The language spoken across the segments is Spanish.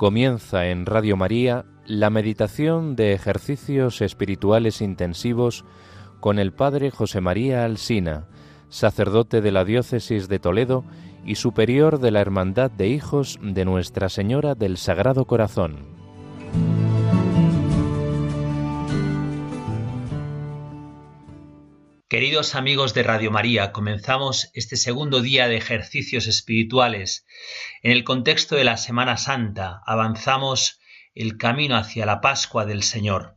Comienza en Radio María la meditación de ejercicios espirituales intensivos con el Padre José María Alsina, sacerdote de la Diócesis de Toledo y superior de la Hermandad de Hijos de Nuestra Señora del Sagrado Corazón. Queridos amigos de Radio María, comenzamos este segundo día de ejercicios espirituales. En el contexto de la Semana Santa avanzamos el camino hacia la Pascua del Señor.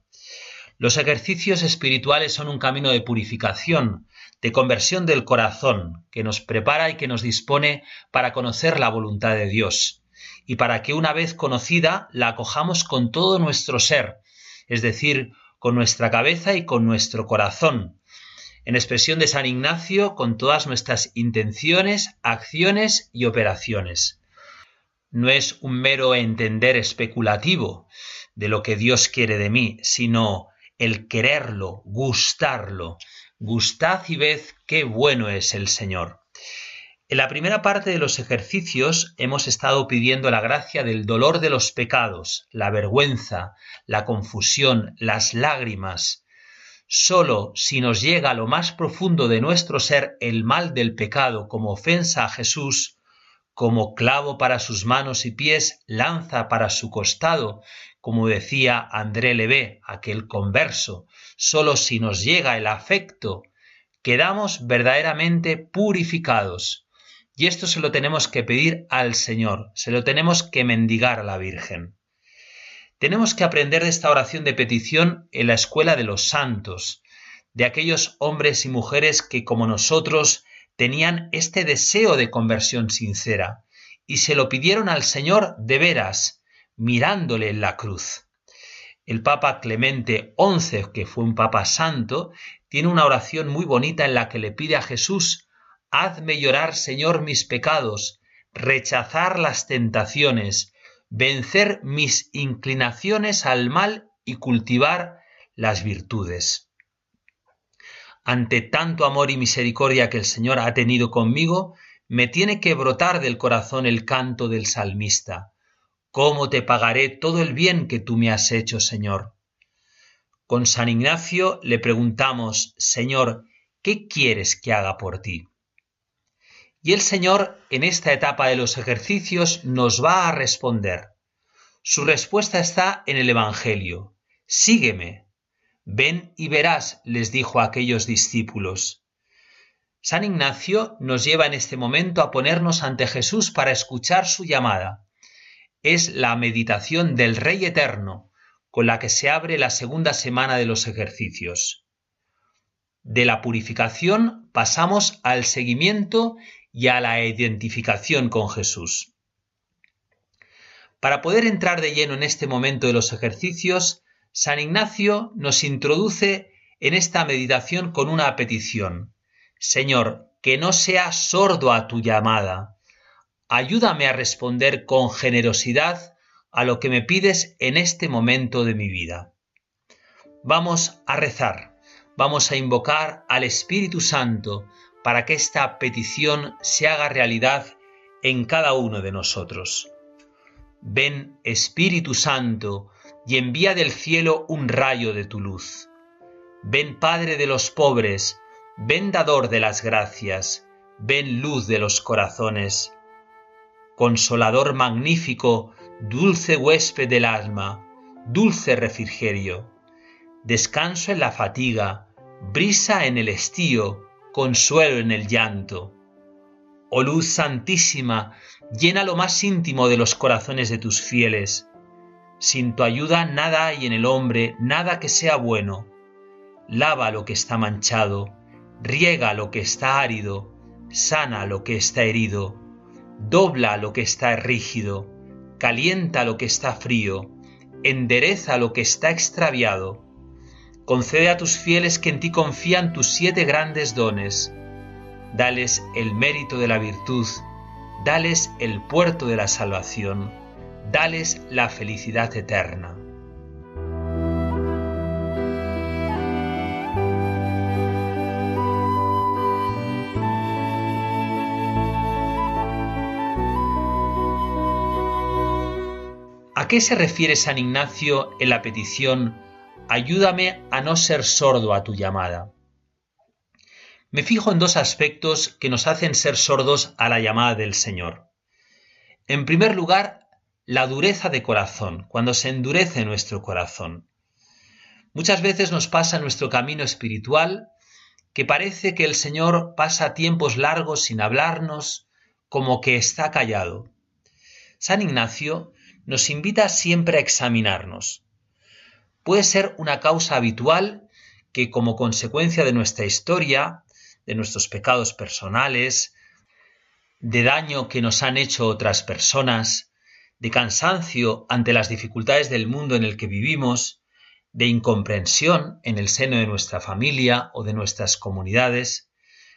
Los ejercicios espirituales son un camino de purificación, de conversión del corazón, que nos prepara y que nos dispone para conocer la voluntad de Dios, y para que una vez conocida la acojamos con todo nuestro ser, es decir, con nuestra cabeza y con nuestro corazón, en expresión de San Ignacio con todas nuestras intenciones, acciones y operaciones. No es un mero entender especulativo de lo que Dios quiere de mí, sino el quererlo, gustarlo. Gustad y ved qué bueno es el Señor. En la primera parte de los ejercicios hemos estado pidiendo la gracia del dolor de los pecados, la vergüenza, la confusión, las lágrimas, Solo si nos llega a lo más profundo de nuestro ser el mal del pecado como ofensa a Jesús, como clavo para sus manos y pies, lanza para su costado, como decía André Levé, aquel converso, solo si nos llega el afecto, quedamos verdaderamente purificados. Y esto se lo tenemos que pedir al Señor, se lo tenemos que mendigar a la Virgen. Tenemos que aprender de esta oración de petición en la escuela de los santos, de aquellos hombres y mujeres que como nosotros tenían este deseo de conversión sincera y se lo pidieron al Señor de veras, mirándole en la cruz. El Papa Clemente XI, que fue un Papa santo, tiene una oración muy bonita en la que le pide a Jesús, Hazme llorar, Señor, mis pecados, rechazar las tentaciones, vencer mis inclinaciones al mal y cultivar las virtudes. Ante tanto amor y misericordia que el Señor ha tenido conmigo, me tiene que brotar del corazón el canto del salmista. ¿Cómo te pagaré todo el bien que tú me has hecho, Señor? Con San Ignacio le preguntamos, Señor, ¿qué quieres que haga por ti? Y el Señor en esta etapa de los ejercicios nos va a responder. Su respuesta está en el Evangelio. Sígueme. Ven y verás, les dijo a aquellos discípulos. San Ignacio nos lleva en este momento a ponernos ante Jesús para escuchar su llamada. Es la meditación del Rey Eterno, con la que se abre la segunda semana de los ejercicios. De la purificación pasamos al seguimiento y a la identificación con Jesús. Para poder entrar de lleno en este momento de los ejercicios, San Ignacio nos introduce en esta meditación con una petición. Señor, que no sea sordo a tu llamada. Ayúdame a responder con generosidad a lo que me pides en este momento de mi vida. Vamos a rezar, vamos a invocar al Espíritu Santo para que esta petición se haga realidad en cada uno de nosotros. Ven Espíritu Santo y envía del cielo un rayo de tu luz. Ven Padre de los pobres, ven dador de las gracias, ven luz de los corazones. Consolador magnífico, dulce huésped del alma, dulce refrigerio. Descanso en la fatiga, brisa en el estío, consuelo en el llanto. Oh luz santísima, llena lo más íntimo de los corazones de tus fieles. Sin tu ayuda nada hay en el hombre, nada que sea bueno. Lava lo que está manchado, riega lo que está árido, sana lo que está herido, dobla lo que está rígido, calienta lo que está frío, endereza lo que está extraviado Concede a tus fieles que en ti confían tus siete grandes dones. Dales el mérito de la virtud, dales el puerto de la salvación, dales la felicidad eterna. qué se refiere San Ignacio en la petición Ayúdame a no ser sordo a tu llamada? Me fijo en dos aspectos que nos hacen ser sordos a la llamada del Señor. En primer lugar, la dureza de corazón, cuando se endurece nuestro corazón. Muchas veces nos pasa en nuestro camino espiritual que parece que el Señor pasa tiempos largos sin hablarnos, como que está callado. San Ignacio nos invita siempre a examinarnos. Puede ser una causa habitual que como consecuencia de nuestra historia, de nuestros pecados personales, de daño que nos han hecho otras personas, de cansancio ante las dificultades del mundo en el que vivimos, de incomprensión en el seno de nuestra familia o de nuestras comunidades,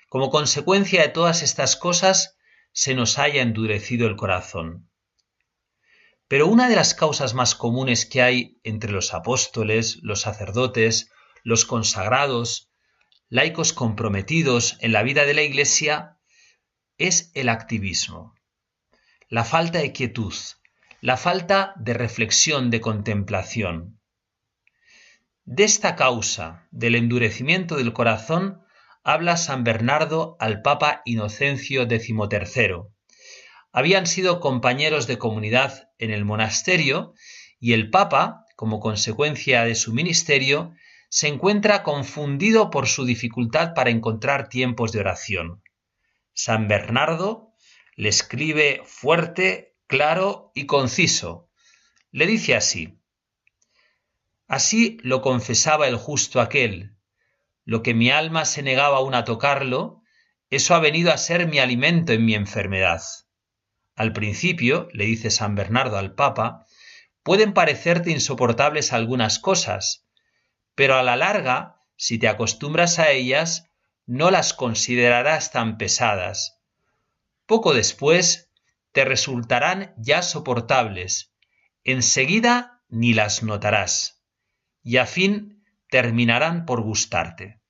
como consecuencia de todas estas cosas se nos haya endurecido el corazón. Pero una de las causas más comunes que hay entre los apóstoles, los sacerdotes, los consagrados, laicos comprometidos en la vida de la Iglesia, es el activismo, la falta de quietud, la falta de reflexión, de contemplación. De esta causa, del endurecimiento del corazón, habla San Bernardo al Papa Inocencio XIII, habían sido compañeros de comunidad en el monasterio y el Papa, como consecuencia de su ministerio, se encuentra confundido por su dificultad para encontrar tiempos de oración. San Bernardo le escribe fuerte, claro y conciso. Le dice así, Así lo confesaba el justo aquel, lo que mi alma se negaba aún a tocarlo, eso ha venido a ser mi alimento en mi enfermedad. Al principio, le dice San Bernardo al Papa, pueden parecerte insoportables algunas cosas, pero a la larga, si te acostumbras a ellas, no las considerarás tan pesadas. Poco después te resultarán ya soportables, enseguida ni las notarás, y a fin terminarán por gustarte.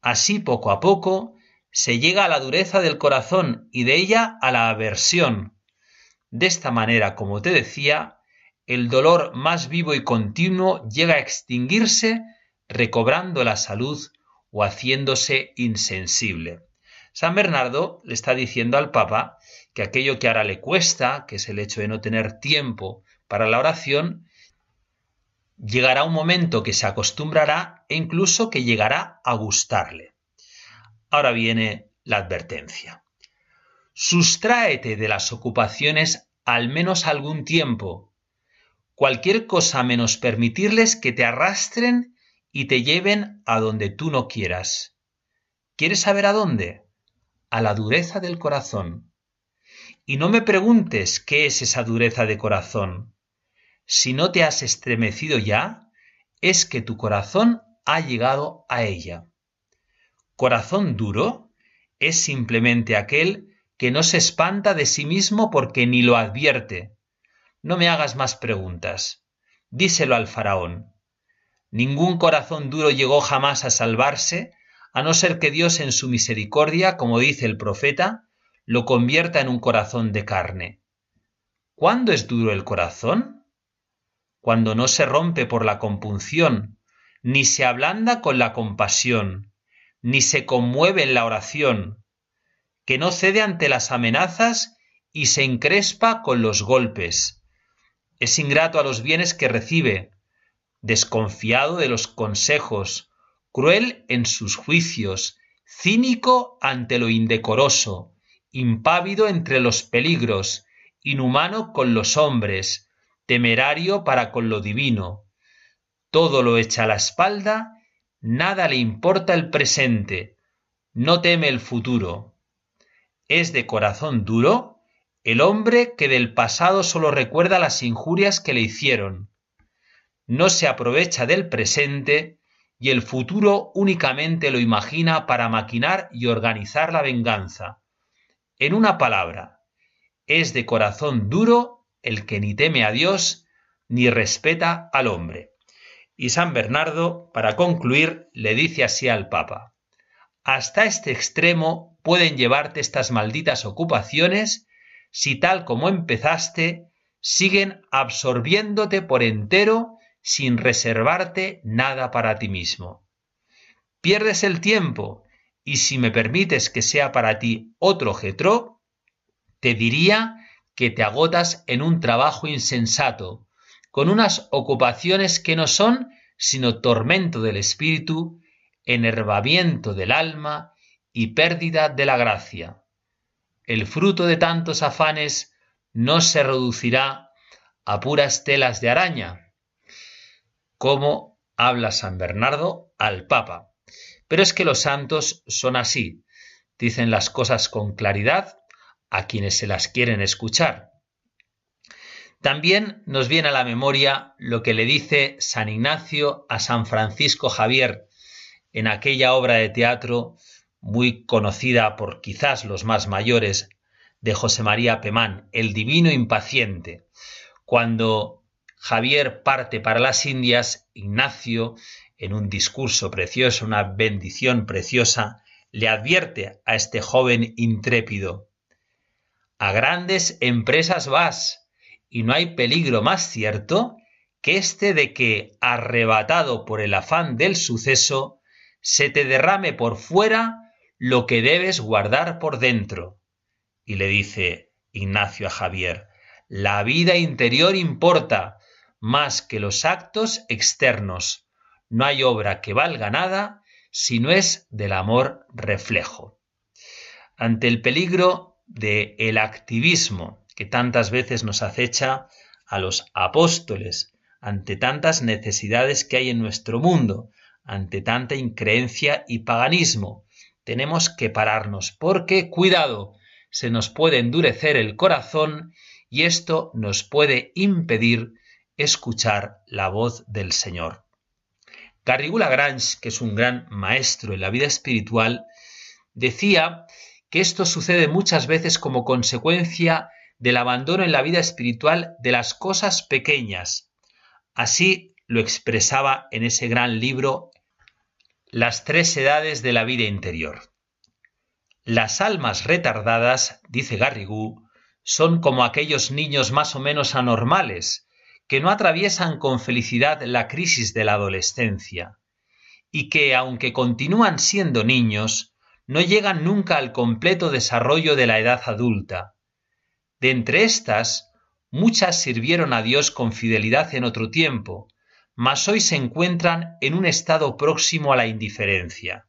Así poco a poco se llega a la dureza del corazón y de ella a la aversión. De esta manera, como te decía, el dolor más vivo y continuo llega a extinguirse recobrando la salud o haciéndose insensible. San Bernardo le está diciendo al Papa que aquello que ahora le cuesta, que es el hecho de no tener tiempo para la oración, llegará un momento que se acostumbrará e incluso que llegará a gustarle. Ahora viene la advertencia. Sustráete de las ocupaciones al menos algún tiempo. Cualquier cosa menos permitirles que te arrastren y te lleven a donde tú no quieras. ¿Quieres saber a dónde? A la dureza del corazón. Y no me preguntes qué es esa dureza de corazón. Si no te has estremecido ya, es que tu corazón ha llegado a ella. Corazón duro es simplemente aquel que no se espanta de sí mismo porque ni lo advierte. No me hagas más preguntas. Díselo al faraón. Ningún corazón duro llegó jamás a salvarse, a no ser que Dios en su misericordia, como dice el profeta, lo convierta en un corazón de carne. ¿Cuándo es duro el corazón? Cuando no se rompe por la compunción, ni se ablanda con la compasión, ni se conmueve en la oración, que no cede ante las amenazas y se encrespa con los golpes. Es ingrato a los bienes que recibe, desconfiado de los consejos, cruel en sus juicios, cínico ante lo indecoroso, impávido entre los peligros, inhumano con los hombres, temerario para con lo divino. Todo lo echa a la espalda Nada le importa el presente, no teme el futuro. Es de corazón duro el hombre que del pasado solo recuerda las injurias que le hicieron. No se aprovecha del presente y el futuro únicamente lo imagina para maquinar y organizar la venganza. En una palabra, es de corazón duro el que ni teme a Dios ni respeta al hombre. Y San Bernardo, para concluir, le dice así al Papa, Hasta este extremo pueden llevarte estas malditas ocupaciones si tal como empezaste, siguen absorbiéndote por entero sin reservarte nada para ti mismo. Pierdes el tiempo y si me permites que sea para ti otro jetro, te diría que te agotas en un trabajo insensato, con unas ocupaciones que no son sino tormento del espíritu, enervamiento del alma y pérdida de la gracia. El fruto de tantos afanes no se reducirá a puras telas de araña, como habla San Bernardo al Papa. Pero es que los santos son así, dicen las cosas con claridad a quienes se las quieren escuchar. También nos viene a la memoria lo que le dice San Ignacio a San Francisco Javier en aquella obra de teatro muy conocida por quizás los más mayores de José María Pemán, El Divino Impaciente. Cuando Javier parte para las Indias, Ignacio, en un discurso precioso, una bendición preciosa, le advierte a este joven intrépido, a grandes empresas vas, y no hay peligro más cierto que este de que, arrebatado por el afán del suceso, se te derrame por fuera lo que debes guardar por dentro. Y le dice Ignacio a Javier, la vida interior importa más que los actos externos. No hay obra que valga nada si no es del amor reflejo. Ante el peligro de el activismo que tantas veces nos acecha a los apóstoles ante tantas necesidades que hay en nuestro mundo, ante tanta increencia y paganismo. Tenemos que pararnos porque, cuidado, se nos puede endurecer el corazón y esto nos puede impedir escuchar la voz del Señor. Garrigou Lagrange, que es un gran maestro en la vida espiritual, decía que esto sucede muchas veces como consecuencia del abandono en la vida espiritual de las cosas pequeñas. Así lo expresaba en ese gran libro Las tres edades de la vida interior. Las almas retardadas, dice Garrigou, son como aquellos niños más o menos anormales, que no atraviesan con felicidad la crisis de la adolescencia, y que, aunque continúan siendo niños, no llegan nunca al completo desarrollo de la edad adulta. De entre éstas, muchas sirvieron a Dios con fidelidad en otro tiempo, mas hoy se encuentran en un estado próximo a la indiferencia.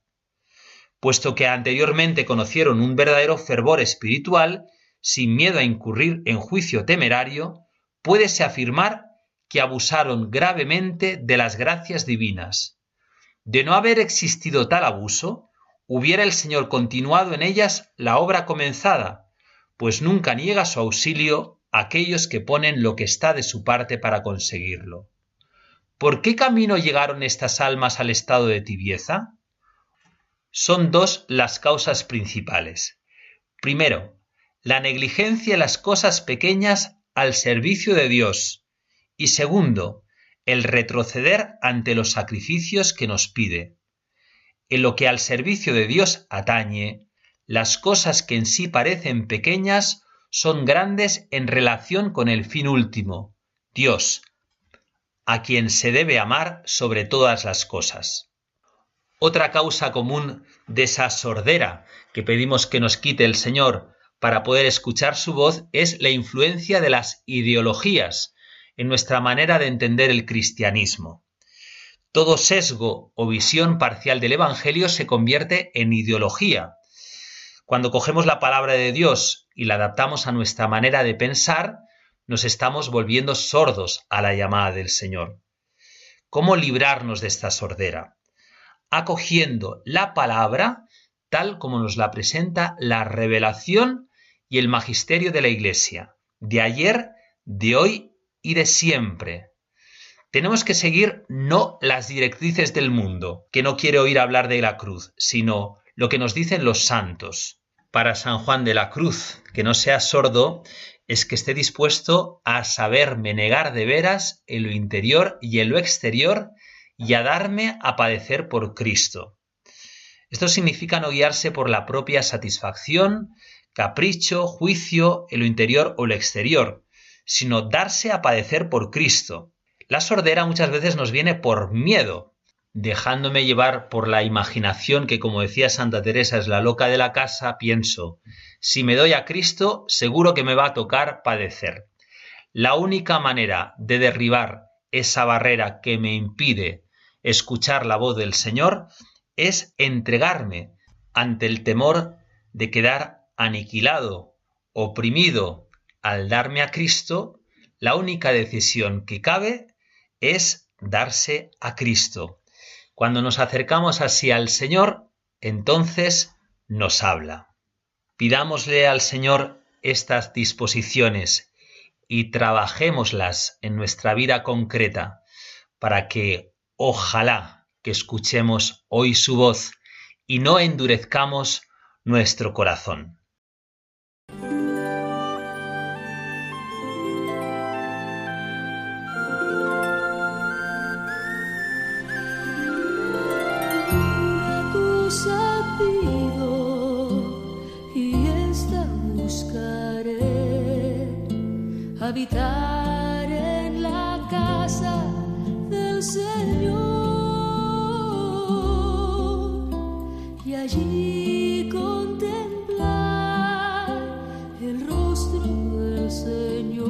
Puesto que anteriormente conocieron un verdadero fervor espiritual, sin miedo a incurrir en juicio temerario, puédese afirmar que abusaron gravemente de las gracias divinas. De no haber existido tal abuso, hubiera el Señor continuado en ellas la obra comenzada, pues nunca niega su auxilio a aquellos que ponen lo que está de su parte para conseguirlo. ¿Por qué camino llegaron estas almas al estado de tibieza? Son dos las causas principales. Primero, la negligencia de las cosas pequeñas al servicio de Dios. Y segundo, el retroceder ante los sacrificios que nos pide en lo que al servicio de Dios atañe, las cosas que en sí parecen pequeñas son grandes en relación con el fin último, Dios, a quien se debe amar sobre todas las cosas. Otra causa común de esa sordera que pedimos que nos quite el Señor para poder escuchar su voz es la influencia de las ideologías en nuestra manera de entender el cristianismo. Todo sesgo o visión parcial del Evangelio se convierte en ideología. Cuando cogemos la palabra de Dios y la adaptamos a nuestra manera de pensar, nos estamos volviendo sordos a la llamada del Señor. ¿Cómo librarnos de esta sordera? Acogiendo la palabra tal como nos la presenta la revelación y el magisterio de la Iglesia, de ayer, de hoy y de siempre, tenemos que seguir no las directrices del mundo, que no quiere oír hablar de la cruz, sino lo que nos dicen los santos. Para San Juan de la Cruz, que no sea sordo, es que esté dispuesto a saberme negar de veras en lo interior y en lo exterior y a darme a padecer por Cristo. Esto significa no guiarse por la propia satisfacción, capricho, juicio en lo interior o lo exterior, sino darse a padecer por Cristo. La sordera muchas veces nos viene por miedo, dejándome llevar por la imaginación que, como decía Santa Teresa, es la loca de la casa, pienso, si me doy a Cristo, seguro que me va a tocar padecer. La única manera de derribar esa barrera que me impide escuchar la voz del Señor es entregarme ante el temor de quedar aniquilado, oprimido. Al darme a Cristo, la única decisión que cabe es darse a Cristo. Cuando nos acercamos así al Señor, entonces nos habla. Pidámosle al Señor estas disposiciones y trabajémoslas en nuestra vida concreta para que ojalá que escuchemos hoy su voz y no endurezcamos nuestro corazón. Habitar en la casa del Señor. Y allí contemplar el rostro del Señor,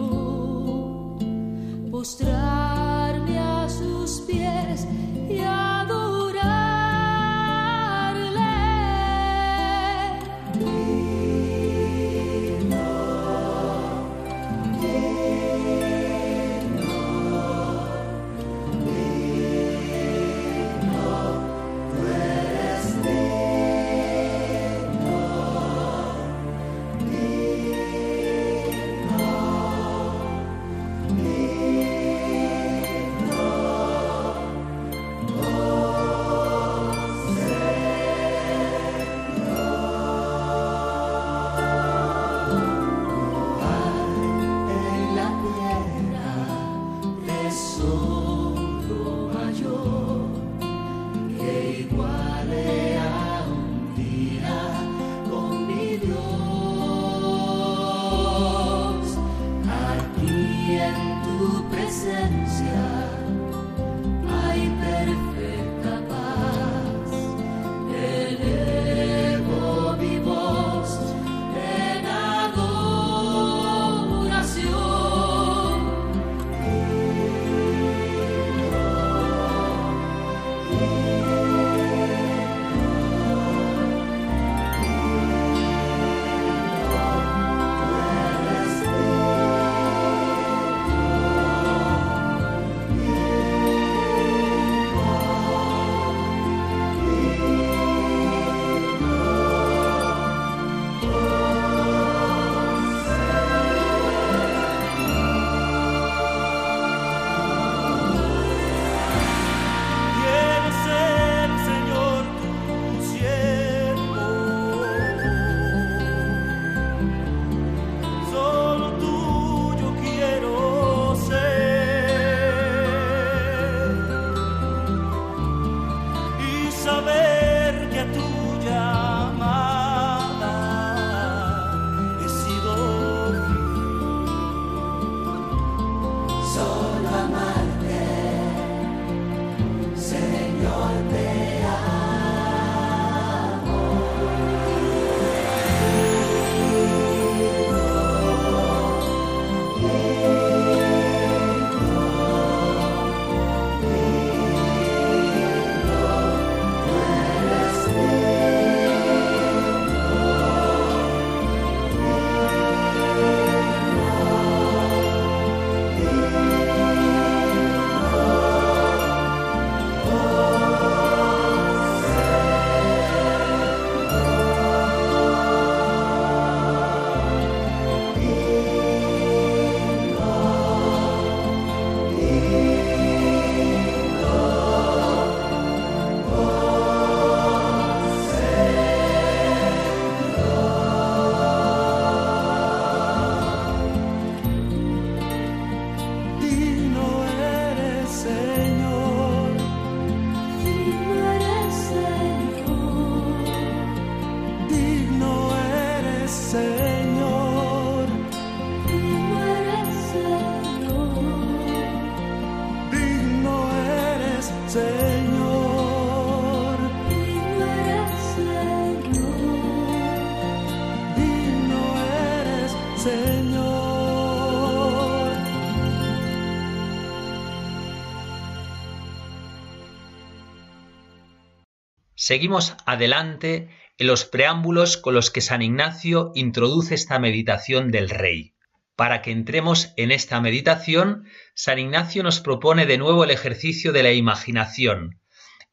Seguimos adelante en los preámbulos con los que San Ignacio introduce esta meditación del Rey. Para que entremos en esta meditación, San Ignacio nos propone de nuevo el ejercicio de la imaginación,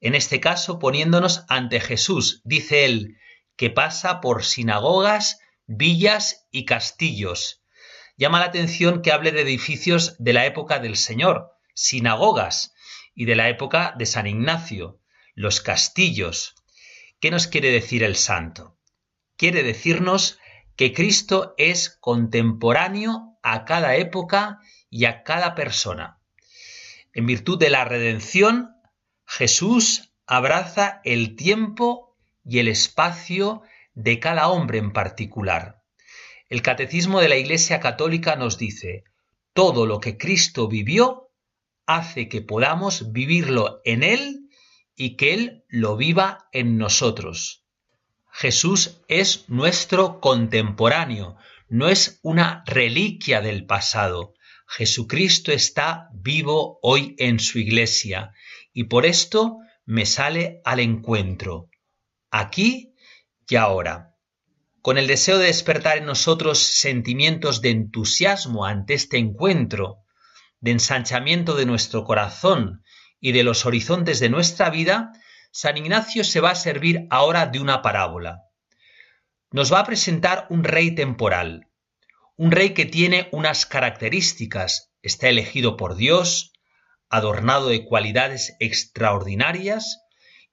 en este caso poniéndonos ante Jesús, dice él, que pasa por sinagogas, villas y castillos. Llama la atención que hable de edificios de la época del Señor, sinagogas, y de la época de San Ignacio, los castillos. ¿Qué nos quiere decir el santo? Quiere decirnos que Cristo es contemporáneo a cada época y a cada persona. En virtud de la redención, Jesús abraza el tiempo y el espacio de cada hombre en particular. El catecismo de la Iglesia Católica nos dice, todo lo que Cristo vivió hace que podamos vivirlo en Él y que Él lo viva en nosotros. Jesús es nuestro contemporáneo, no es una reliquia del pasado. Jesucristo está vivo hoy en su iglesia y por esto me sale al encuentro, aquí y ahora. Con el deseo de despertar en nosotros sentimientos de entusiasmo ante este encuentro, de ensanchamiento de nuestro corazón y de los horizontes de nuestra vida, San Ignacio se va a servir ahora de una parábola. Nos va a presentar un rey temporal, un rey que tiene unas características, está elegido por Dios, adornado de cualidades extraordinarias,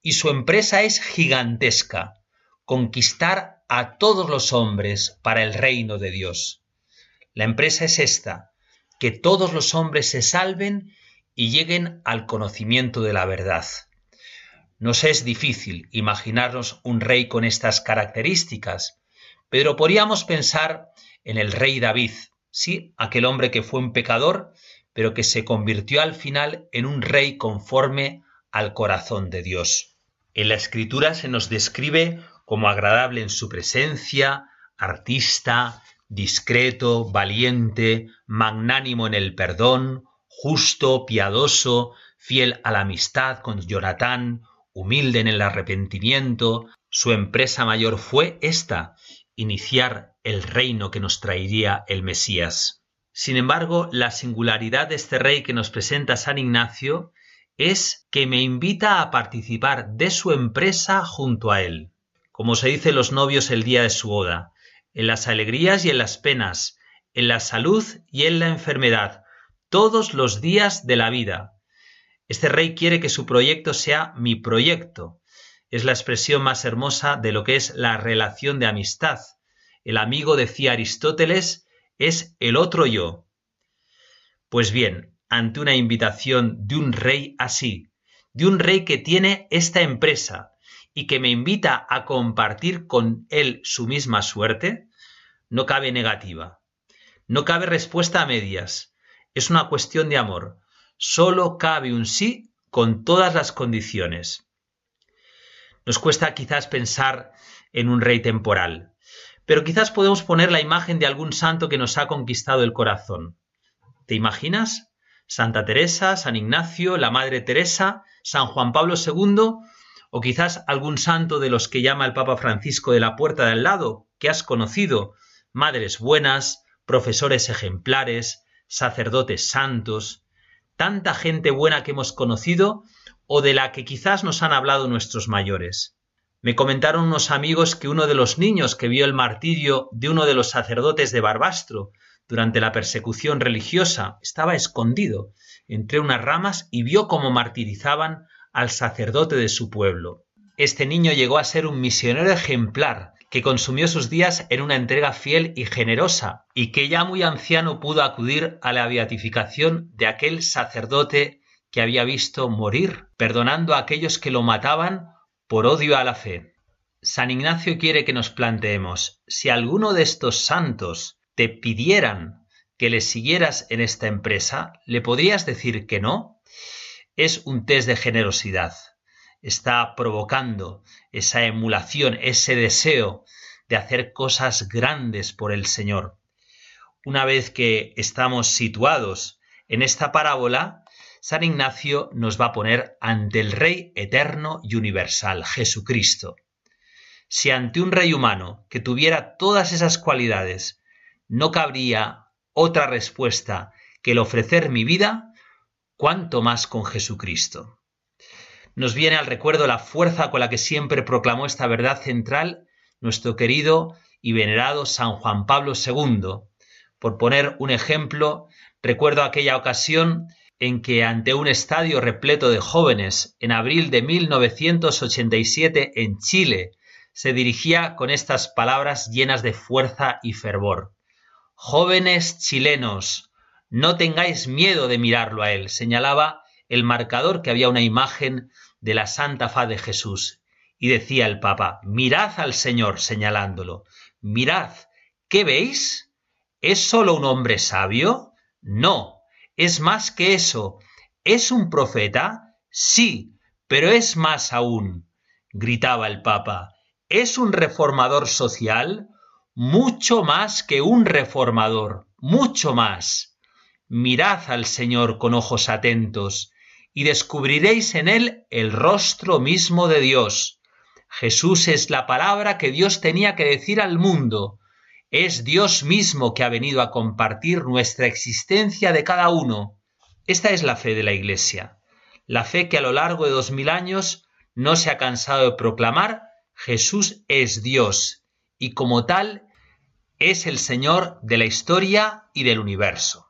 y su empresa es gigantesca, conquistar a todos los hombres para el reino de Dios. La empresa es esta, que todos los hombres se salven y lleguen al conocimiento de la verdad. Nos es difícil imaginarnos un rey con estas características, pero podríamos pensar en el rey David, sí, aquel hombre que fue un pecador, pero que se convirtió al final en un rey conforme al corazón de Dios. En la escritura se nos describe como agradable en su presencia, artista, discreto, valiente, magnánimo en el perdón, justo, piadoso, fiel a la amistad con Jonatán, humilde en el arrepentimiento, su empresa mayor fue esta, iniciar el reino que nos traería el Mesías. Sin embargo, la singularidad de este rey que nos presenta San Ignacio es que me invita a participar de su empresa junto a él. Como se dice los novios el día de su boda, en las alegrías y en las penas, en la salud y en la enfermedad, todos los días de la vida. Este rey quiere que su proyecto sea mi proyecto. Es la expresión más hermosa de lo que es la relación de amistad. El amigo, decía Aristóteles, es el otro yo. Pues bien, ante una invitación de un rey así, de un rey que tiene esta empresa y que me invita a compartir con él su misma suerte, no cabe negativa, no cabe respuesta a medias, es una cuestión de amor. Solo cabe un sí con todas las condiciones. Nos cuesta quizás pensar en un rey temporal, pero quizás podemos poner la imagen de algún santo que nos ha conquistado el corazón. ¿Te imaginas? Santa Teresa, San Ignacio, la Madre Teresa, San Juan Pablo II, o quizás algún santo de los que llama el Papa Francisco de la puerta de al lado, que has conocido, madres buenas, profesores ejemplares, sacerdotes santos, tanta gente buena que hemos conocido o de la que quizás nos han hablado nuestros mayores. Me comentaron unos amigos que uno de los niños que vio el martirio de uno de los sacerdotes de Barbastro durante la persecución religiosa estaba escondido entre unas ramas y vio cómo martirizaban al sacerdote de su pueblo. Este niño llegó a ser un misionero ejemplar que consumió sus días en una entrega fiel y generosa, y que ya muy anciano pudo acudir a la beatificación de aquel sacerdote que había visto morir, perdonando a aquellos que lo mataban por odio a la fe. San Ignacio quiere que nos planteemos, si alguno de estos santos te pidieran que le siguieras en esta empresa, ¿le podrías decir que no? Es un test de generosidad está provocando esa emulación, ese deseo de hacer cosas grandes por el Señor. Una vez que estamos situados en esta parábola, San Ignacio nos va a poner ante el Rey eterno y universal, Jesucristo. Si ante un rey humano que tuviera todas esas cualidades no cabría otra respuesta que el ofrecer mi vida, cuánto más con Jesucristo. Nos viene al recuerdo la fuerza con la que siempre proclamó esta verdad central nuestro querido y venerado San Juan Pablo II. Por poner un ejemplo, recuerdo aquella ocasión en que ante un estadio repleto de jóvenes en abril de 1987 en Chile, se dirigía con estas palabras llenas de fuerza y fervor. Jóvenes chilenos, no tengáis miedo de mirarlo a él, señalaba el marcador que había una imagen de la Santa Faz de Jesús. Y decía el Papa, mirad al Señor señalándolo, mirad, ¿qué veis? ¿Es sólo un hombre sabio? No, es más que eso. ¿Es un profeta? Sí, pero es más aún, gritaba el Papa. ¿Es un reformador social? Mucho más que un reformador, mucho más. Mirad al Señor con ojos atentos, y descubriréis en él el rostro mismo de Dios. Jesús es la palabra que Dios tenía que decir al mundo. Es Dios mismo que ha venido a compartir nuestra existencia de cada uno. Esta es la fe de la Iglesia, la fe que a lo largo de dos mil años no se ha cansado de proclamar Jesús es Dios y como tal es el Señor de la historia y del universo.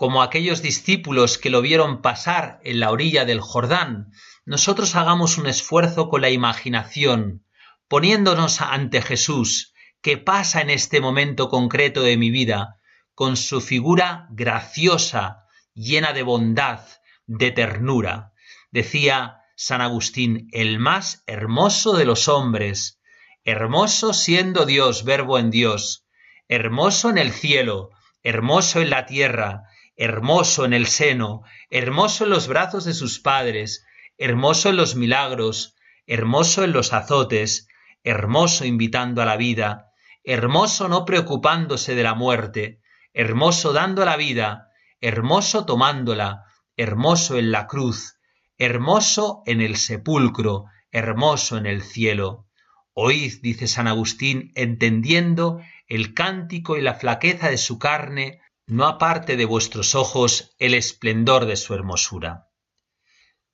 Como aquellos discípulos que lo vieron pasar en la orilla del Jordán, nosotros hagamos un esfuerzo con la imaginación, poniéndonos ante Jesús, que pasa en este momento concreto de mi vida, con su figura graciosa, llena de bondad, de ternura. Decía San Agustín, el más hermoso de los hombres, hermoso siendo Dios, verbo en Dios, hermoso en el cielo, hermoso en la tierra, hermoso en el seno, hermoso en los brazos de sus padres, hermoso en los milagros, hermoso en los azotes, hermoso invitando a la vida, hermoso no preocupándose de la muerte, hermoso dando la vida, hermoso tomándola, hermoso en la cruz, hermoso en el sepulcro, hermoso en el cielo. Oíd, dice San Agustín, entendiendo el cántico y la flaqueza de su carne, no aparte de vuestros ojos el esplendor de su hermosura.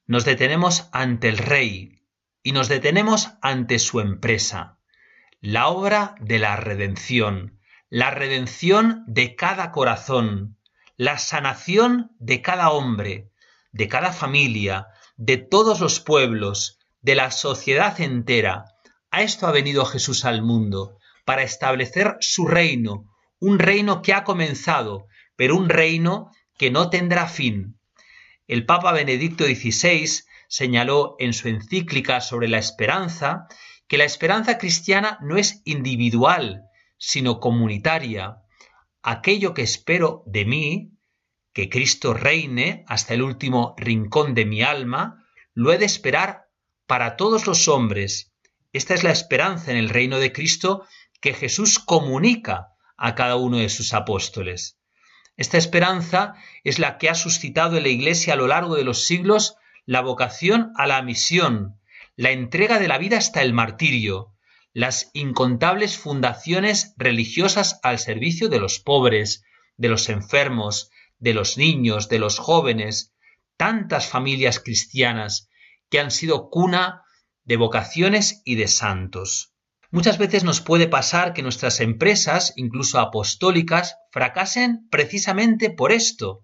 Nos detenemos ante el Rey y nos detenemos ante su empresa, la obra de la redención, la redención de cada corazón, la sanación de cada hombre, de cada familia, de todos los pueblos, de la sociedad entera. A esto ha venido Jesús al mundo, para establecer su reino, un reino que ha comenzado, pero un reino que no tendrá fin. El Papa Benedicto XVI señaló en su encíclica sobre la esperanza que la esperanza cristiana no es individual, sino comunitaria. Aquello que espero de mí, que Cristo reine hasta el último rincón de mi alma, lo he de esperar para todos los hombres. Esta es la esperanza en el reino de Cristo que Jesús comunica a cada uno de sus apóstoles. Esta esperanza es la que ha suscitado en la Iglesia a lo largo de los siglos la vocación a la misión, la entrega de la vida hasta el martirio, las incontables fundaciones religiosas al servicio de los pobres, de los enfermos, de los niños, de los jóvenes, tantas familias cristianas que han sido cuna de vocaciones y de santos. Muchas veces nos puede pasar que nuestras empresas, incluso apostólicas, fracasen precisamente por esto,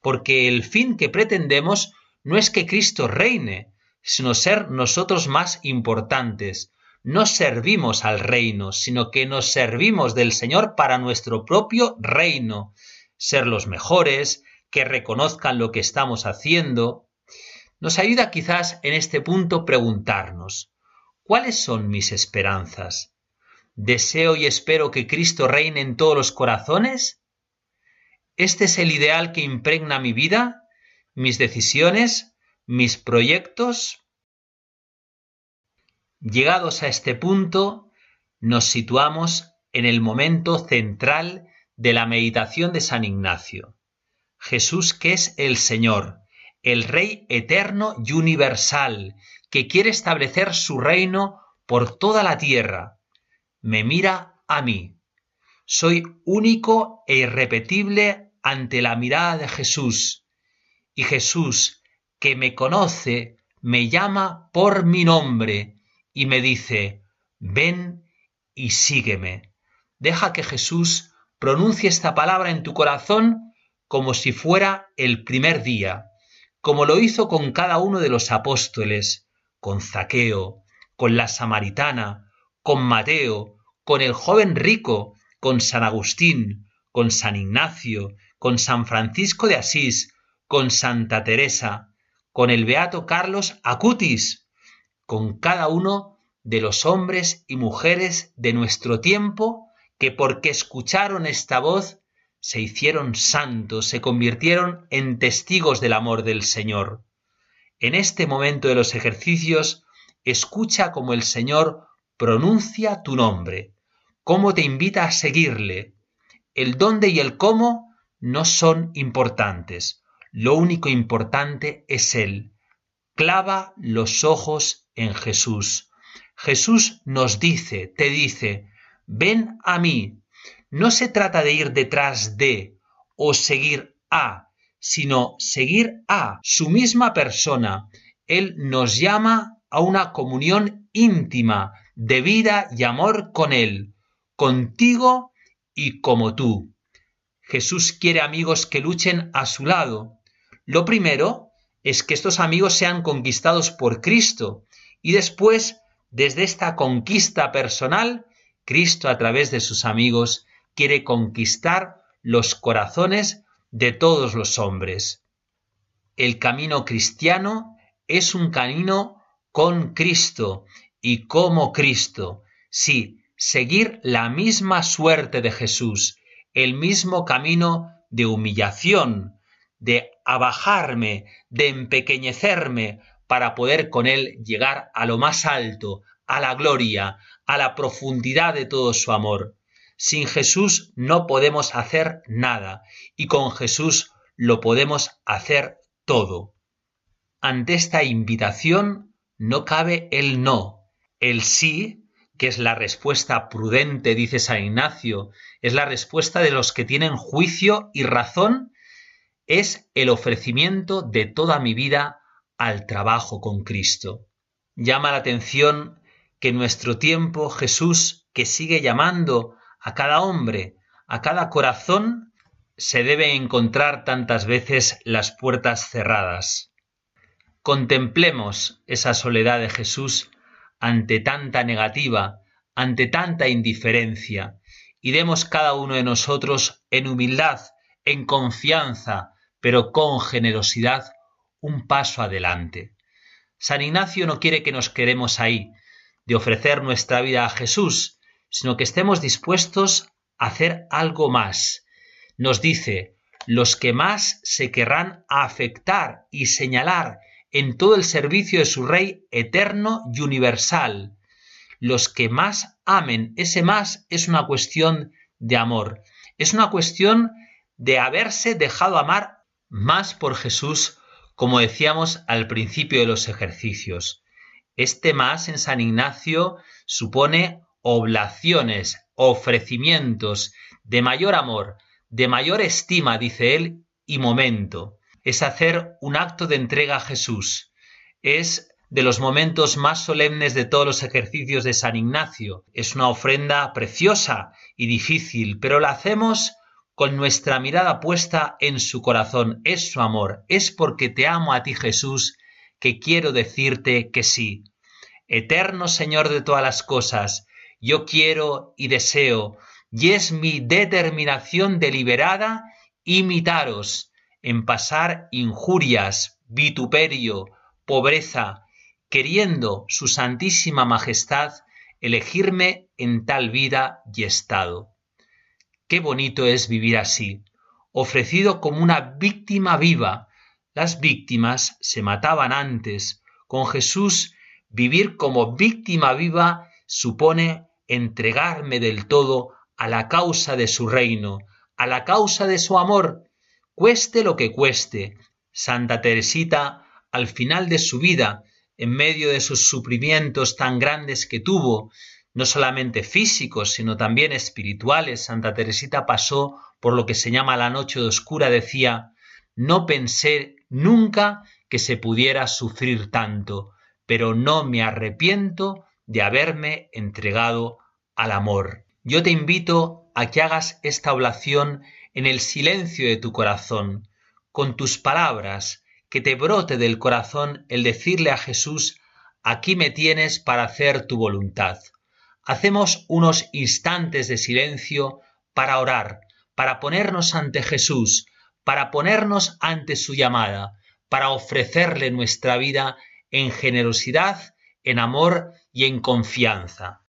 porque el fin que pretendemos no es que Cristo reine, sino ser nosotros más importantes. No servimos al reino, sino que nos servimos del Señor para nuestro propio reino, ser los mejores, que reconozcan lo que estamos haciendo. Nos ayuda quizás en este punto preguntarnos, ¿cuáles son mis esperanzas? ¿Deseo y espero que Cristo reine en todos los corazones? ¿Este es el ideal que impregna mi vida, mis decisiones, mis proyectos? Llegados a este punto, nos situamos en el momento central de la meditación de San Ignacio. Jesús que es el Señor, el Rey eterno y universal, que quiere establecer su reino por toda la tierra. Me mira a mí. Soy único e irrepetible ante la mirada de Jesús. Y Jesús, que me conoce, me llama por mi nombre y me dice, ven y sígueme. Deja que Jesús pronuncie esta palabra en tu corazón como si fuera el primer día, como lo hizo con cada uno de los apóstoles, con Zaqueo, con la samaritana, con Mateo, con el joven rico, con San Agustín, con San Ignacio, con San Francisco de Asís, con Santa Teresa, con el beato Carlos Acutis, con cada uno de los hombres y mujeres de nuestro tiempo que porque escucharon esta voz se hicieron santos, se convirtieron en testigos del amor del Señor. En este momento de los ejercicios, escucha cómo el Señor pronuncia tu nombre, cómo te invita a seguirle. El dónde y el cómo no son importantes. Lo único importante es Él. Clava los ojos en Jesús. Jesús nos dice, te dice, ven a mí. No se trata de ir detrás de o seguir a, sino seguir a su misma persona. Él nos llama a una comunión íntima de vida y amor con Él, contigo y como tú. Jesús quiere amigos que luchen a su lado. Lo primero es que estos amigos sean conquistados por Cristo y después, desde esta conquista personal, Cristo a través de sus amigos quiere conquistar los corazones de todos los hombres. El camino cristiano es un camino con Cristo y como Cristo. Sí, seguir la misma suerte de Jesús, el mismo camino de humillación, de abajarme, de empequeñecerme, para poder con Él llegar a lo más alto, a la gloria, a la profundidad de todo su amor. Sin Jesús no podemos hacer nada y con Jesús lo podemos hacer todo. Ante esta invitación no cabe el no. El sí, que es la respuesta prudente, dice San Ignacio, es la respuesta de los que tienen juicio y razón, es el ofrecimiento de toda mi vida al trabajo con Cristo. Llama la atención que en nuestro tiempo Jesús, que sigue llamando a cada hombre, a cada corazón, se debe encontrar tantas veces las puertas cerradas. Contemplemos esa soledad de Jesús ante tanta negativa, ante tanta indiferencia, y demos cada uno de nosotros en humildad, en confianza, pero con generosidad, un paso adelante. San Ignacio no quiere que nos quedemos ahí, de ofrecer nuestra vida a Jesús, sino que estemos dispuestos a hacer algo más. Nos dice, los que más se querrán afectar y señalar en todo el servicio de su Rey eterno y universal. Los que más amen, ese más es una cuestión de amor, es una cuestión de haberse dejado amar más por Jesús, como decíamos al principio de los ejercicios. Este más en San Ignacio supone oblaciones, ofrecimientos de mayor amor, de mayor estima, dice él, y momento. Es hacer un acto de entrega a Jesús. Es de los momentos más solemnes de todos los ejercicios de San Ignacio. Es una ofrenda preciosa y difícil, pero la hacemos con nuestra mirada puesta en su corazón. Es su amor. Es porque te amo a ti, Jesús, que quiero decirte que sí. Eterno Señor de todas las cosas, yo quiero y deseo, y es mi determinación deliberada imitaros en pasar injurias, vituperio, pobreza, queriendo su santísima majestad elegirme en tal vida y estado. Qué bonito es vivir así, ofrecido como una víctima viva, las víctimas se mataban antes. Con Jesús, vivir como víctima viva supone entregarme del todo a la causa de su reino, a la causa de su amor, cueste lo que cueste. Santa Teresita, al final de su vida, en medio de sus sufrimientos tan grandes que tuvo, no solamente físicos, sino también espirituales, Santa Teresita pasó por lo que se llama la noche oscura, decía, no pensé nunca que se pudiera sufrir tanto, pero no me arrepiento de haberme entregado al amor. Yo te invito a que hagas esta oblación en el silencio de tu corazón, con tus palabras, que te brote del corazón el decirle a Jesús, aquí me tienes para hacer tu voluntad. Hacemos unos instantes de silencio para orar, para ponernos ante Jesús, para ponernos ante su llamada, para ofrecerle nuestra vida en generosidad, en amor y en confianza.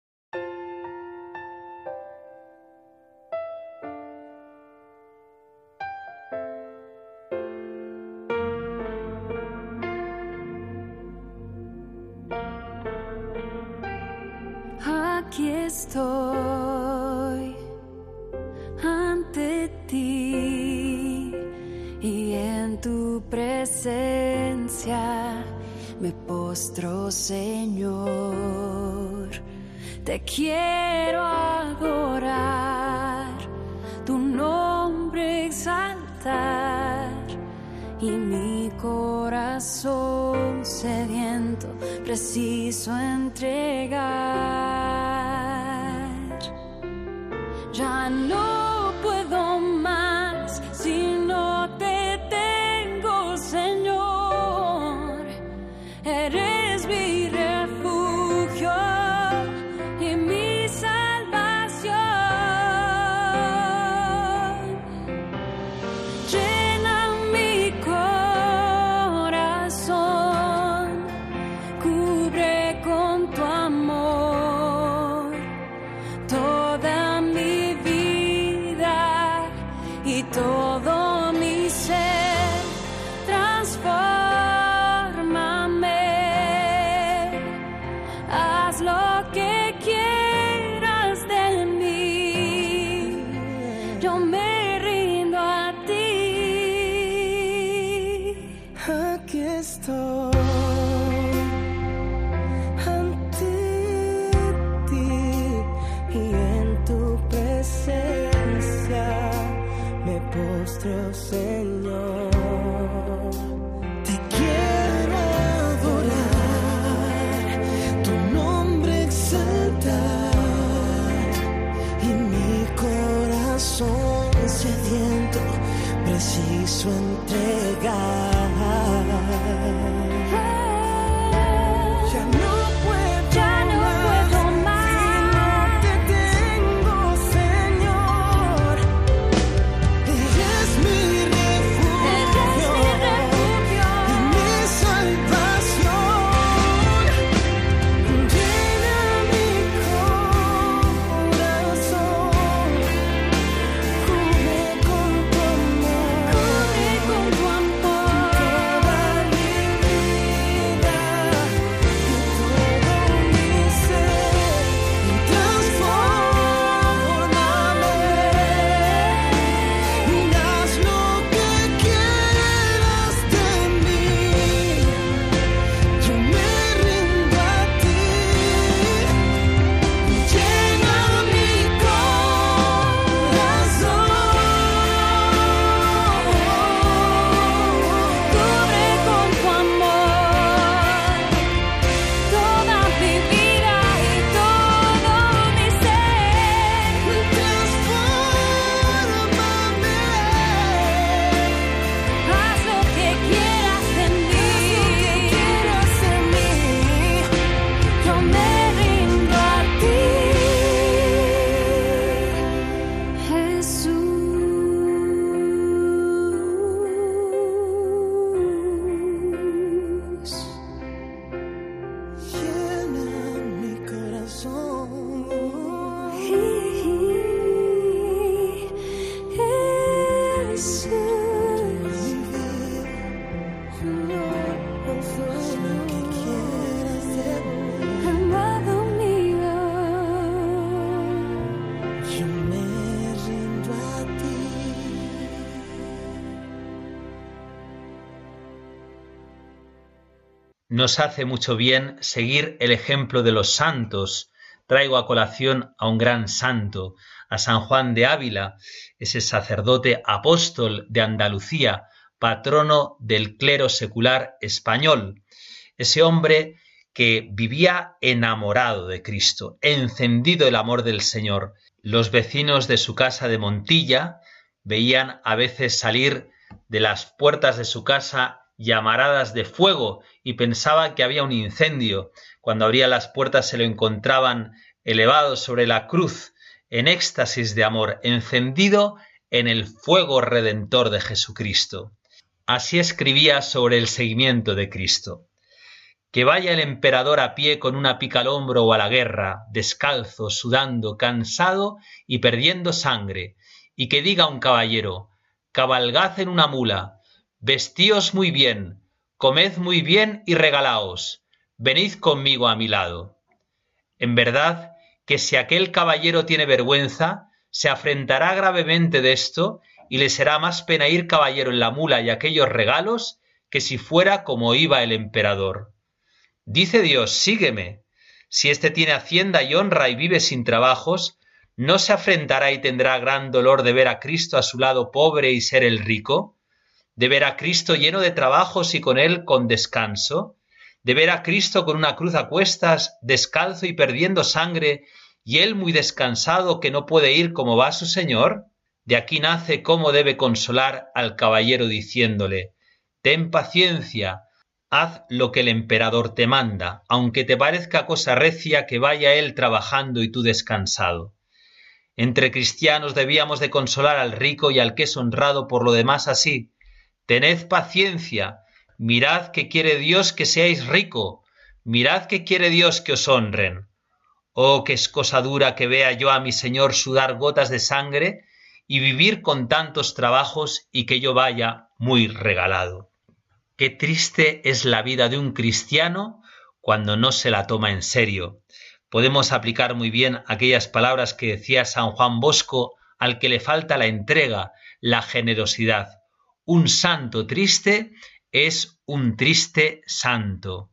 Nos hace mucho bien seguir el ejemplo de los santos. Traigo a colación a un gran santo, a San Juan de Ávila, ese sacerdote apóstol de Andalucía, patrono del clero secular español, ese hombre que vivía enamorado de Cristo, encendido el amor del Señor. Los vecinos de su casa de Montilla veían a veces salir de las puertas de su casa llamaradas de fuego y pensaban que había un incendio. Cuando abría las puertas se lo encontraban elevado sobre la cruz, en éxtasis de amor, encendido en el fuego redentor de Jesucristo. Así escribía sobre el seguimiento de Cristo. Que vaya el emperador a pie con una pica al hombro o a la guerra, descalzo, sudando, cansado y perdiendo sangre, y que diga un caballero, cabalgad en una mula, vestíos muy bien, comed muy bien y regalaos, venid conmigo a mi lado. En verdad que si aquel caballero tiene vergüenza, se afrentará gravemente de esto y le será más pena ir caballero en la mula y aquellos regalos que si fuera como iba el emperador. Dice Dios, sígueme. Si éste tiene hacienda y honra y vive sin trabajos, ¿no se afrentará y tendrá gran dolor de ver a Cristo a su lado pobre y ser el rico? ¿De ver a Cristo lleno de trabajos y con él con descanso? ¿De ver a Cristo con una cruz a cuestas, descalzo y perdiendo sangre, y él muy descansado que no puede ir como va su Señor? De aquí nace cómo debe consolar al caballero diciéndole, Ten paciencia, haz lo que el emperador te manda, aunque te parezca cosa recia que vaya él trabajando y tú descansado. Entre cristianos debíamos de consolar al rico y al que es honrado por lo demás así. Tened paciencia, mirad que quiere Dios que seáis rico, mirad que quiere Dios que os honren. Oh, que es cosa dura que vea yo a mi Señor sudar gotas de sangre y vivir con tantos trabajos y que yo vaya muy regalado. Qué triste es la vida de un cristiano cuando no se la toma en serio. Podemos aplicar muy bien aquellas palabras que decía San Juan Bosco al que le falta la entrega, la generosidad. Un santo triste es un triste santo.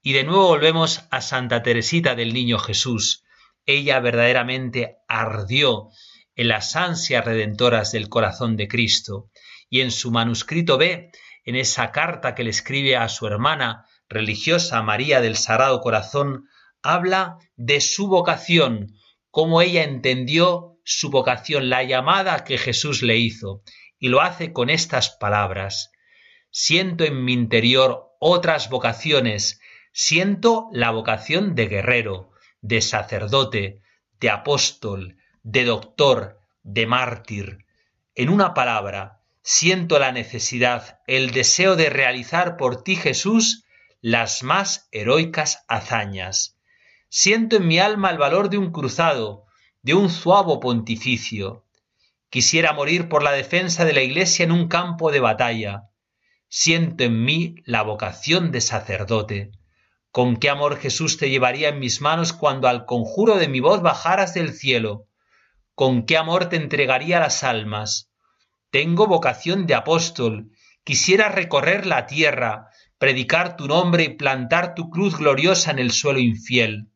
Y de nuevo volvemos a Santa Teresita del Niño Jesús. Ella verdaderamente ardió en las ansias redentoras del corazón de Cristo. Y en su manuscrito ve, en esa carta que le escribe a su hermana religiosa María del Sagrado Corazón, habla de su vocación, cómo ella entendió su vocación, la llamada que Jesús le hizo, y lo hace con estas palabras. Siento en mi interior otras vocaciones, siento la vocación de guerrero, de sacerdote, de apóstol, de doctor, de mártir. En una palabra, siento la necesidad, el deseo de realizar por ti, Jesús, las más heroicas hazañas. Siento en mi alma el valor de un cruzado, de un zuavo pontificio. Quisiera morir por la defensa de la Iglesia en un campo de batalla. Siento en mí la vocación de sacerdote. Con qué amor Jesús te llevaría en mis manos cuando al conjuro de mi voz bajaras del cielo con qué amor te entregaría las almas. Tengo vocación de apóstol, quisiera recorrer la tierra, predicar tu nombre y plantar tu cruz gloriosa en el suelo infiel.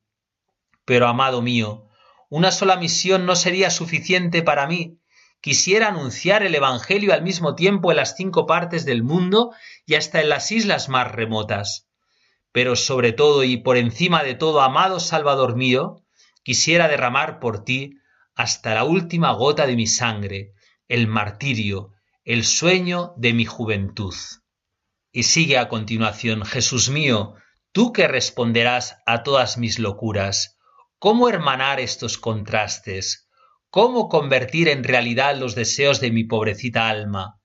Pero, amado mío, una sola misión no sería suficiente para mí. Quisiera anunciar el Evangelio al mismo tiempo en las cinco partes del mundo y hasta en las islas más remotas. Pero sobre todo y por encima de todo, amado Salvador mío, quisiera derramar por ti hasta la última gota de mi sangre, el martirio, el sueño de mi juventud. Y sigue a continuación, Jesús mío, tú que responderás a todas mis locuras, ¿cómo hermanar estos contrastes? ¿Cómo convertir en realidad los deseos de mi pobrecita alma?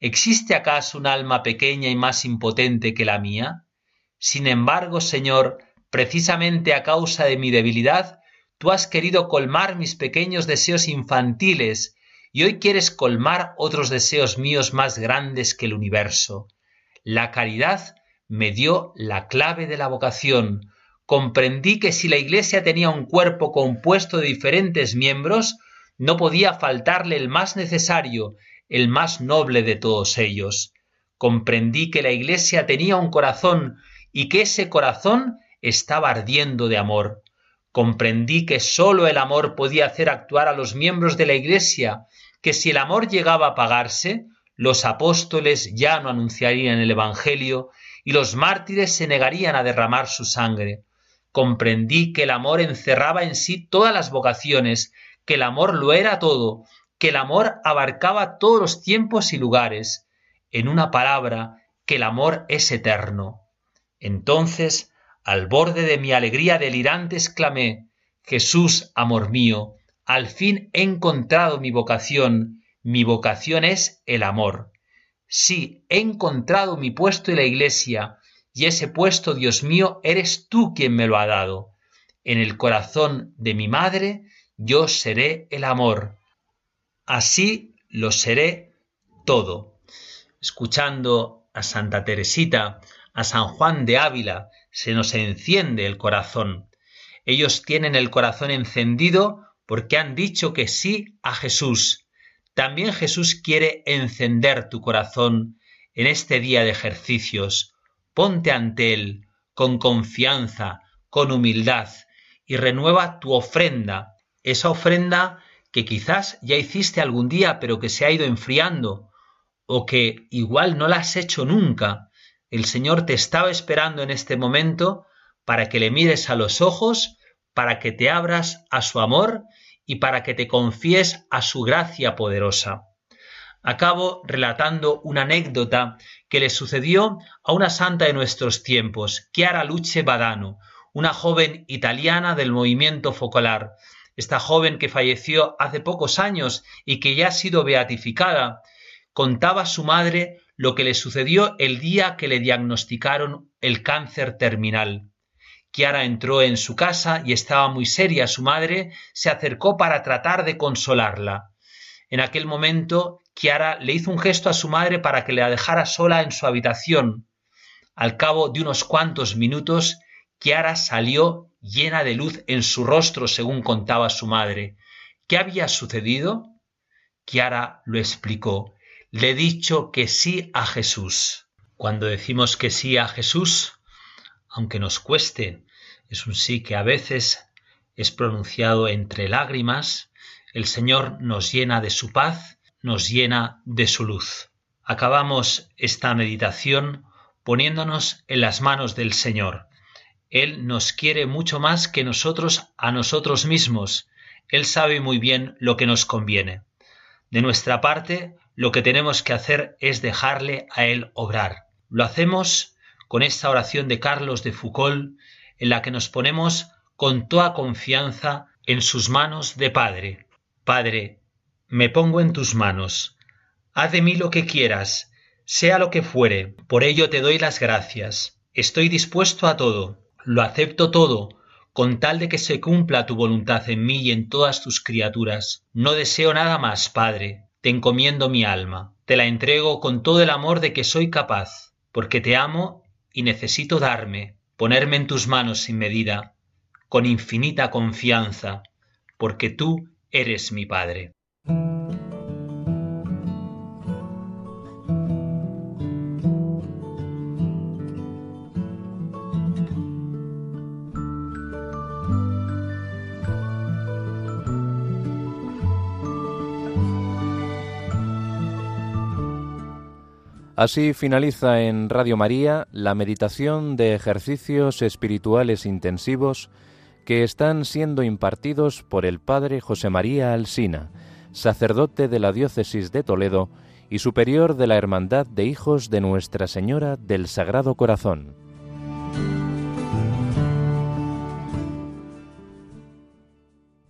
¿Existe acaso un alma pequeña y más impotente que la mía? Sin embargo, Señor, precisamente a causa de mi debilidad, Tú has querido colmar mis pequeños deseos infantiles y hoy quieres colmar otros deseos míos más grandes que el universo. La caridad me dio la clave de la vocación. Comprendí que si la Iglesia tenía un cuerpo compuesto de diferentes miembros, no podía faltarle el más necesario, el más noble de todos ellos. Comprendí que la Iglesia tenía un corazón y que ese corazón estaba ardiendo de amor. Comprendí que sólo el amor podía hacer actuar a los miembros de la Iglesia, que si el amor llegaba a apagarse, los apóstoles ya no anunciarían el Evangelio y los mártires se negarían a derramar su sangre. Comprendí que el amor encerraba en sí todas las vocaciones, que el amor lo era todo, que el amor abarcaba todos los tiempos y lugares. En una palabra, que el amor es eterno. Entonces, al borde de mi alegría delirante, exclamé, Jesús, amor mío, al fin he encontrado mi vocación, mi vocación es el amor. Sí, he encontrado mi puesto en la iglesia, y ese puesto, Dios mío, eres tú quien me lo ha dado. En el corazón de mi madre yo seré el amor. Así lo seré todo. Escuchando a Santa Teresita, a San Juan de Ávila, se nos enciende el corazón. Ellos tienen el corazón encendido porque han dicho que sí a Jesús. También Jesús quiere encender tu corazón en este día de ejercicios. Ponte ante Él con confianza, con humildad, y renueva tu ofrenda, esa ofrenda que quizás ya hiciste algún día pero que se ha ido enfriando, o que igual no la has hecho nunca. El Señor te estaba esperando en este momento para que le mires a los ojos, para que te abras a su amor y para que te confíes a su gracia poderosa. Acabo relatando una anécdota que le sucedió a una santa de nuestros tiempos, Chiara Luce Badano, una joven italiana del movimiento focolar. Esta joven que falleció hace pocos años y que ya ha sido beatificada, contaba a su madre lo que le sucedió el día que le diagnosticaron el cáncer terminal. Chiara entró en su casa y estaba muy seria. Su madre se acercó para tratar de consolarla. En aquel momento, Chiara le hizo un gesto a su madre para que la dejara sola en su habitación. Al cabo de unos cuantos minutos, Chiara salió llena de luz en su rostro, según contaba su madre. ¿Qué había sucedido? Chiara lo explicó. Le he dicho que sí a Jesús. Cuando decimos que sí a Jesús, aunque nos cueste, es un sí que a veces es pronunciado entre lágrimas, el Señor nos llena de su paz, nos llena de su luz. Acabamos esta meditación poniéndonos en las manos del Señor. Él nos quiere mucho más que nosotros a nosotros mismos. Él sabe muy bien lo que nos conviene. De nuestra parte, lo que tenemos que hacer es dejarle a Él obrar. Lo hacemos con esta oración de Carlos de Foucault, en la que nos ponemos con toda confianza en sus manos de Padre. Padre, me pongo en tus manos. Haz de mí lo que quieras, sea lo que fuere, por ello te doy las gracias. Estoy dispuesto a todo, lo acepto todo, con tal de que se cumpla tu voluntad en mí y en todas tus criaturas. No deseo nada más, Padre, te encomiendo mi alma, te la entrego con todo el amor de que soy capaz, porque te amo y necesito darme, ponerme en tus manos sin medida, con infinita confianza, porque tú eres mi Padre. Así finaliza en Radio María la meditación de ejercicios espirituales intensivos que están siendo impartidos por el Padre José María Alsina, sacerdote de la Diócesis de Toledo y superior de la Hermandad de Hijos de Nuestra Señora del Sagrado Corazón.